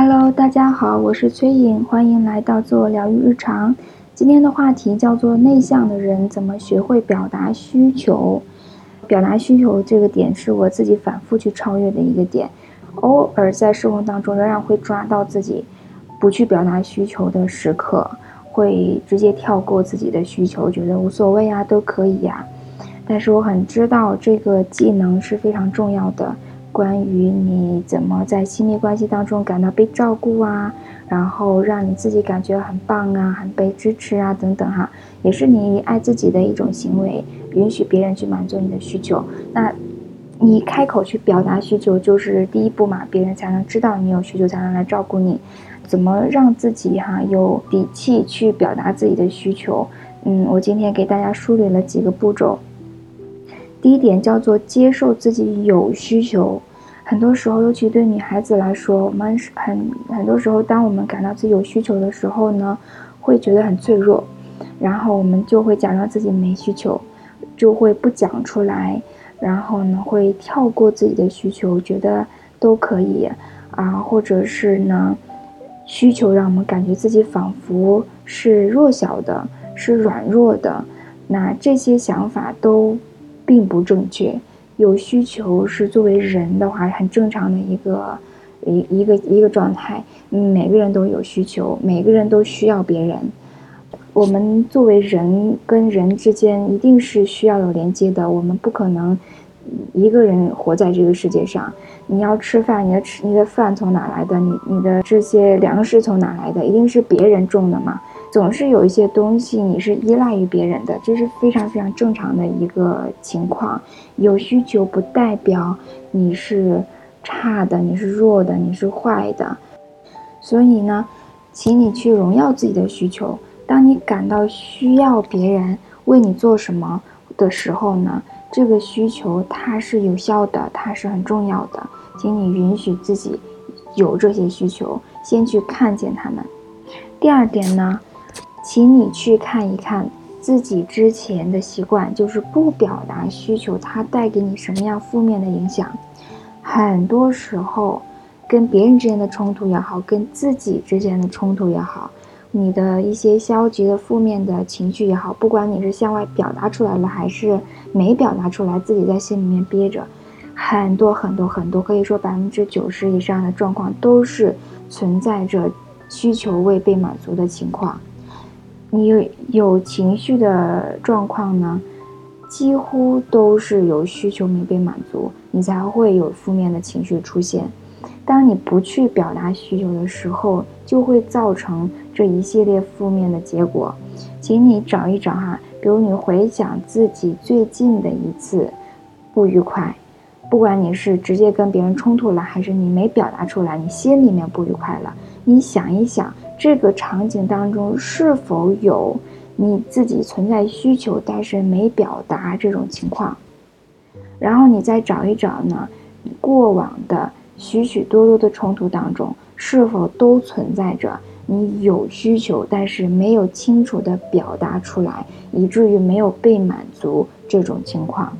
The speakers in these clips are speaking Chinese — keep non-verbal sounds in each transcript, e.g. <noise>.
Hello，大家好，我是崔颖，欢迎来到做疗愈日常。今天的话题叫做内向的人怎么学会表达需求。表达需求这个点是我自己反复去超越的一个点，偶尔在生活当中仍然会抓到自己不去表达需求的时刻，会直接跳过自己的需求，觉得无所谓啊，都可以呀。但是我很知道这个技能是非常重要的。关于你怎么在亲密关系当中感到被照顾啊，然后让你自己感觉很棒啊，很被支持啊，等等哈，也是你爱自己的一种行为，允许别人去满足你的需求。那，你开口去表达需求就是第一步嘛，别人才能知道你有需求，才能来照顾你。怎么让自己哈有底气去表达自己的需求？嗯，我今天给大家梳理了几个步骤。第一点叫做接受自己有需求。很多时候，尤其对女孩子来说，我们很很多时候，当我们感到自己有需求的时候呢，会觉得很脆弱，然后我们就会假装自己没需求，就会不讲出来，然后呢，会跳过自己的需求，觉得都可以。啊，或者是呢，需求让我们感觉自己仿佛是弱小的，是软弱的，那这些想法都并不正确。有需求是作为人的话很正常的一个一一个一个状态。每个人都有需求，每个人都需要别人。我们作为人跟人之间一定是需要有连接的。我们不可能一个人活在这个世界上。你要吃饭，你的吃你的饭从哪来的？你你的这些粮食从哪来的？一定是别人种的嘛。总是有一些东西你是依赖于别人的，这是非常非常正常的一个情况。有需求不代表你是差的，你是弱的，你是坏的。所以呢，请你去荣耀自己的需求。当你感到需要别人为你做什么的时候呢，这个需求它是有效的，它是很重要的。请你允许自己有这些需求，先去看见他们。第二点呢？请你去看一看自己之前的习惯，就是不表达需求，它带给你什么样负面的影响？很多时候，跟别人之间的冲突也好，跟自己之间的冲突也好，你的一些消极的、负面的情绪也好，不管你是向外表达出来了，还是没表达出来，自己在心里面憋着，很多很多很多，可以说百分之九十以上的状况都是存在着需求未被满足的情况。你有有情绪的状况呢，几乎都是有需求没被满足，你才会有负面的情绪出现。当你不去表达需求的时候，就会造成这一系列负面的结果。请你找一找哈，比如你回想自己最近的一次不愉快，不管你是直接跟别人冲突了，还是你没表达出来，你心里面不愉快了，你想一想。这个场景当中是否有你自己存在需求，但是没表达这种情况？然后你再找一找呢？过往的许许多多的冲突当中，是否都存在着你有需求，但是没有清楚的表达出来，以至于没有被满足这种情况？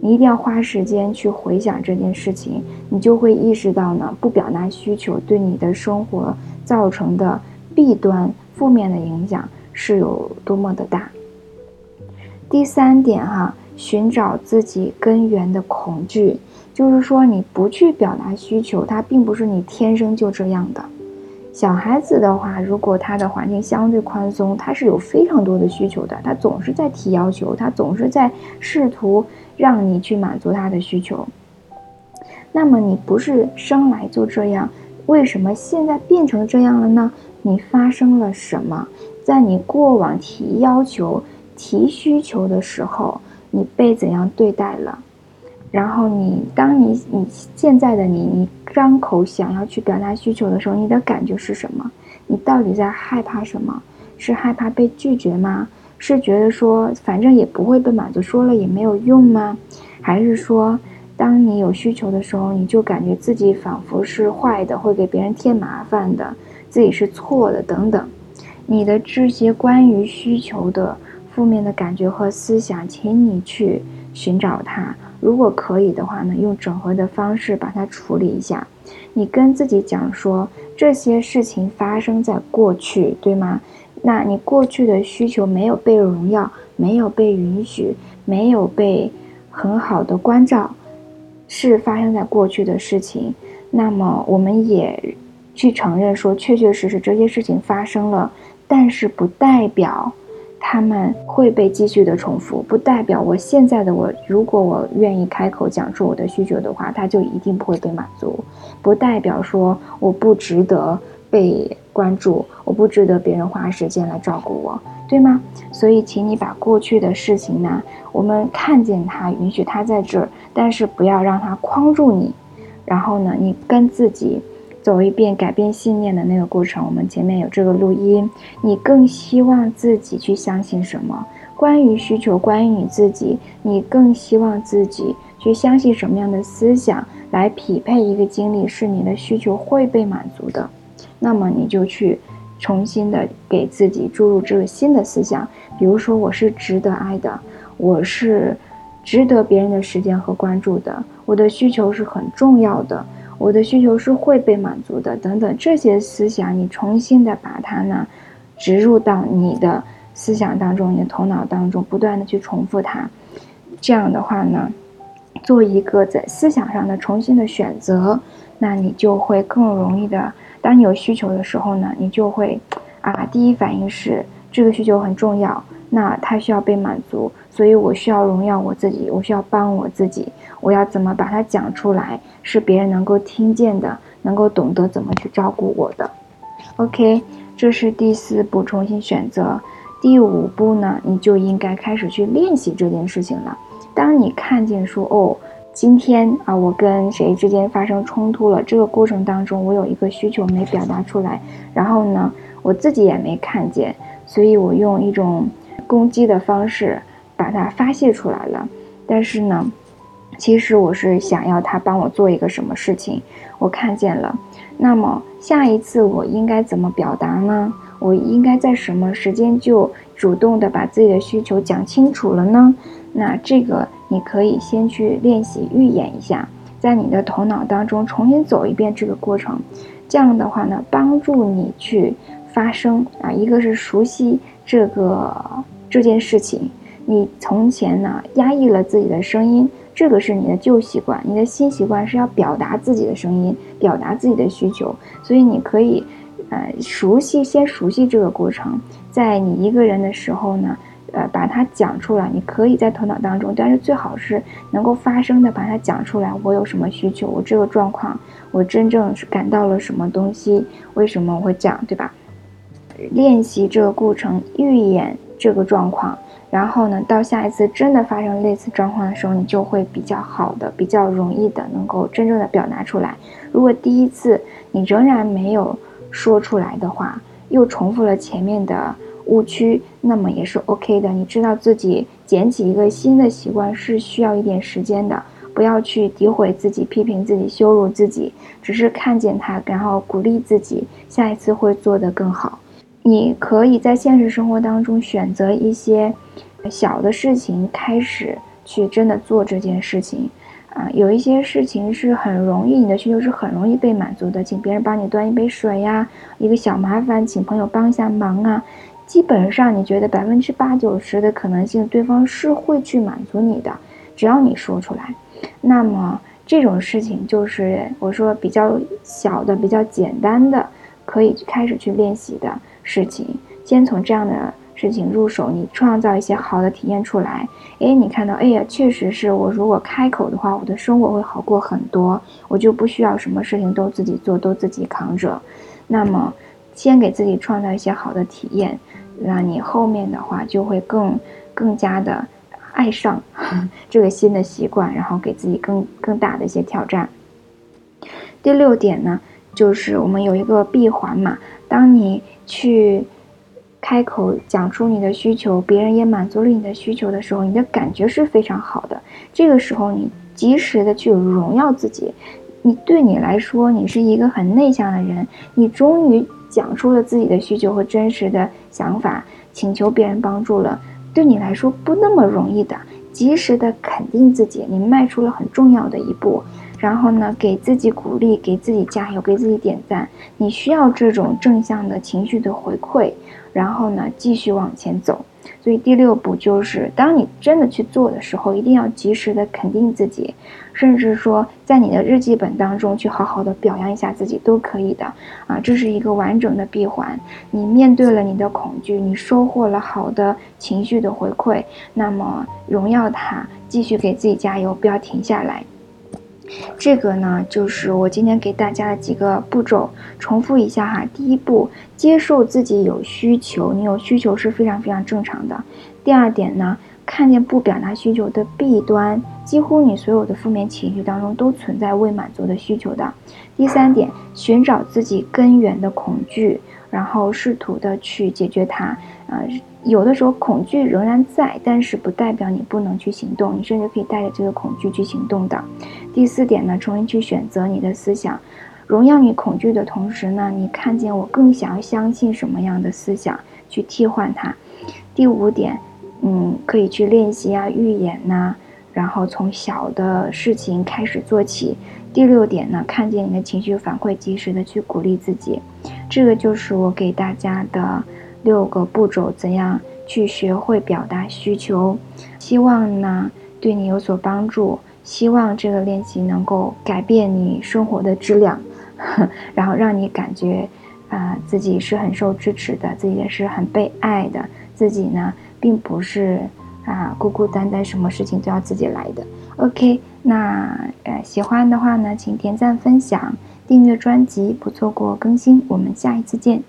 你一定要花时间去回想这件事情，你就会意识到呢，不表达需求对你的生活。造成的弊端、负面的影响是有多么的大？第三点哈，寻找自己根源的恐惧，就是说你不去表达需求，它并不是你天生就这样的。小孩子的话，如果他的环境相对宽松，他是有非常多的需求的，他总是在提要求，他总是在试图让你去满足他的需求。那么你不是生来就这样？为什么现在变成这样了呢？你发生了什么？在你过往提要求、提需求的时候，你被怎样对待了？然后你，当你你现在的你，你张口想要去表达需求的时候，你的感觉是什么？你到底在害怕什么？是害怕被拒绝吗？是觉得说反正也不会被满足，说了也没有用吗？还是说？当你有需求的时候，你就感觉自己仿佛是坏的，会给别人添麻烦的，自己是错的等等。你的这些关于需求的负面的感觉和思想，请你去寻找它。如果可以的话呢，用整合的方式把它处理一下。你跟自己讲说这些事情发生在过去，对吗？那你过去的需求没有被荣耀，没有被允许，没有被很好的关照，是发生在过去的事情。那么我们也去承认说，确确实实这些事情发生了，但是不代表他们会被继续的重复，不代表我现在的我，如果我愿意开口讲出我的需求的话，他就一定不会被满足，不代表说我不值得被。关注我不值得别人花时间来照顾我，对吗？所以，请你把过去的事情呢，我们看见它，允许它在这儿，但是不要让它框住你。然后呢，你跟自己走一遍改变信念的那个过程。我们前面有这个录音。你更希望自己去相信什么？关于需求，关于你自己，你更希望自己去相信什么样的思想来匹配一个经历，是你的需求会被满足的。那么你就去重新的给自己注入这个新的思想，比如说我是值得爱的，我是值得别人的时间和关注的，我的需求是很重要的，我的需求是会被满足的，等等这些思想，你重新的把它呢植入到你的思想当中，你的头脑当中，不断的去重复它，这样的话呢，做一个在思想上的重新的选择，那你就会更容易的。当你有需求的时候呢，你就会，啊，第一反应是这个需求很重要，那它需要被满足，所以我需要荣耀我自己，我需要帮我自己，我要怎么把它讲出来，是别人能够听见的，能够懂得怎么去照顾我的。OK，这是第四步重新选择。第五步呢，你就应该开始去练习这件事情了。当你看见说哦。今天啊，我跟谁之间发生冲突了？这个过程当中，我有一个需求没表达出来，然后呢，我自己也没看见，所以我用一种攻击的方式把它发泄出来了。但是呢，其实我是想要他帮我做一个什么事情，我看见了。那么下一次我应该怎么表达呢？我应该在什么时间就主动的把自己的需求讲清楚了呢？那这个。你可以先去练习预演一下，在你的头脑当中重新走一遍这个过程，这样的话呢，帮助你去发声啊。一个是熟悉这个这件事情，你从前呢压抑了自己的声音，这个是你的旧习惯，你的新习惯是要表达自己的声音，表达自己的需求，所以你可以，呃，熟悉先熟悉这个过程，在你一个人的时候呢。呃，把它讲出来，你可以在头脑当中，但是最好是能够发声的把它讲出来。我有什么需求？我这个状况，我真正是感到了什么东西？为什么我会讲，对吧？练习这个过程，预演这个状况，然后呢，到下一次真的发生类似状况的时候，你就会比较好的、比较容易的能够真正的表达出来。如果第一次你仍然没有说出来的话，又重复了前面的。误区，那么也是 OK 的。你知道自己捡起一个新的习惯是需要一点时间的，不要去诋毁自己、批评自己、羞辱自己，只是看见它，然后鼓励自己，下一次会做得更好。你可以在现实生活当中选择一些小的事情，开始去真的做这件事情。啊，有一些事情是很容易，你的需求是很容易被满足的，请别人帮你端一杯水呀，一个小麻烦，请朋友帮一下忙啊。基本上，你觉得百分之八九十的可能性，对方是会去满足你的，只要你说出来。那么这种事情就是我说比较小的、比较简单的，可以开始去练习的事情。先从这样的事情入手，你创造一些好的体验出来。诶，你看到，哎呀，确实是我如果开口的话，我的生活会好过很多，我就不需要什么事情都自己做，都自己扛着。那么，先给自己创造一些好的体验。那你后面的话就会更更加的爱上 <laughs> 这个新的习惯，然后给自己更更大的一些挑战。第六点呢，就是我们有一个闭环嘛，当你去开口讲出你的需求，别人也满足了你的需求的时候，你的感觉是非常好的。这个时候你及时的去荣耀自己，你对你来说，你是一个很内向的人，你终于。讲出了自己的需求和真实的想法，请求别人帮助了，对你来说不那么容易的。及时的肯定自己，你迈出了很重要的一步。然后呢，给自己鼓励，给自己加油，给自己点赞。你需要这种正向的情绪的回馈，然后呢，继续往前走。所以第六步就是，当你真的去做的时候，一定要及时的肯定自己，甚至说在你的日记本当中去好好的表扬一下自己都可以的啊，这是一个完整的闭环。你面对了你的恐惧，你收获了好的情绪的回馈，那么荣耀它，继续给自己加油，不要停下来。这个呢，就是我今天给大家的几个步骤，重复一下哈。第一步，接受自己有需求，你有需求是非常非常正常的。第二点呢，看见不表达需求的弊端，几乎你所有的负面情绪当中都存在未满足的需求的。第三点，寻找自己根源的恐惧，然后试图的去解决它，呃。有的时候恐惧仍然在，但是不代表你不能去行动，你甚至可以带着这个恐惧去行动的。第四点呢，重新去选择你的思想，荣耀你恐惧的同时呢，你看见我更想要相信什么样的思想去替换它。第五点，嗯，可以去练习啊，预演呐，然后从小的事情开始做起。第六点呢，看见你的情绪反馈，及时的去鼓励自己。这个就是我给大家的。六个步骤，怎样去学会表达需求？希望呢对你有所帮助。希望这个练习能够改变你生活的质量，<laughs> 然后让你感觉啊自己是很受支持的，自己也是很被爱的，自己呢并不是啊孤孤单单，什么事情都要自己来的。OK，那呃喜欢的话呢，请点赞、分享、订阅专辑，不错过更新。我们下一次见。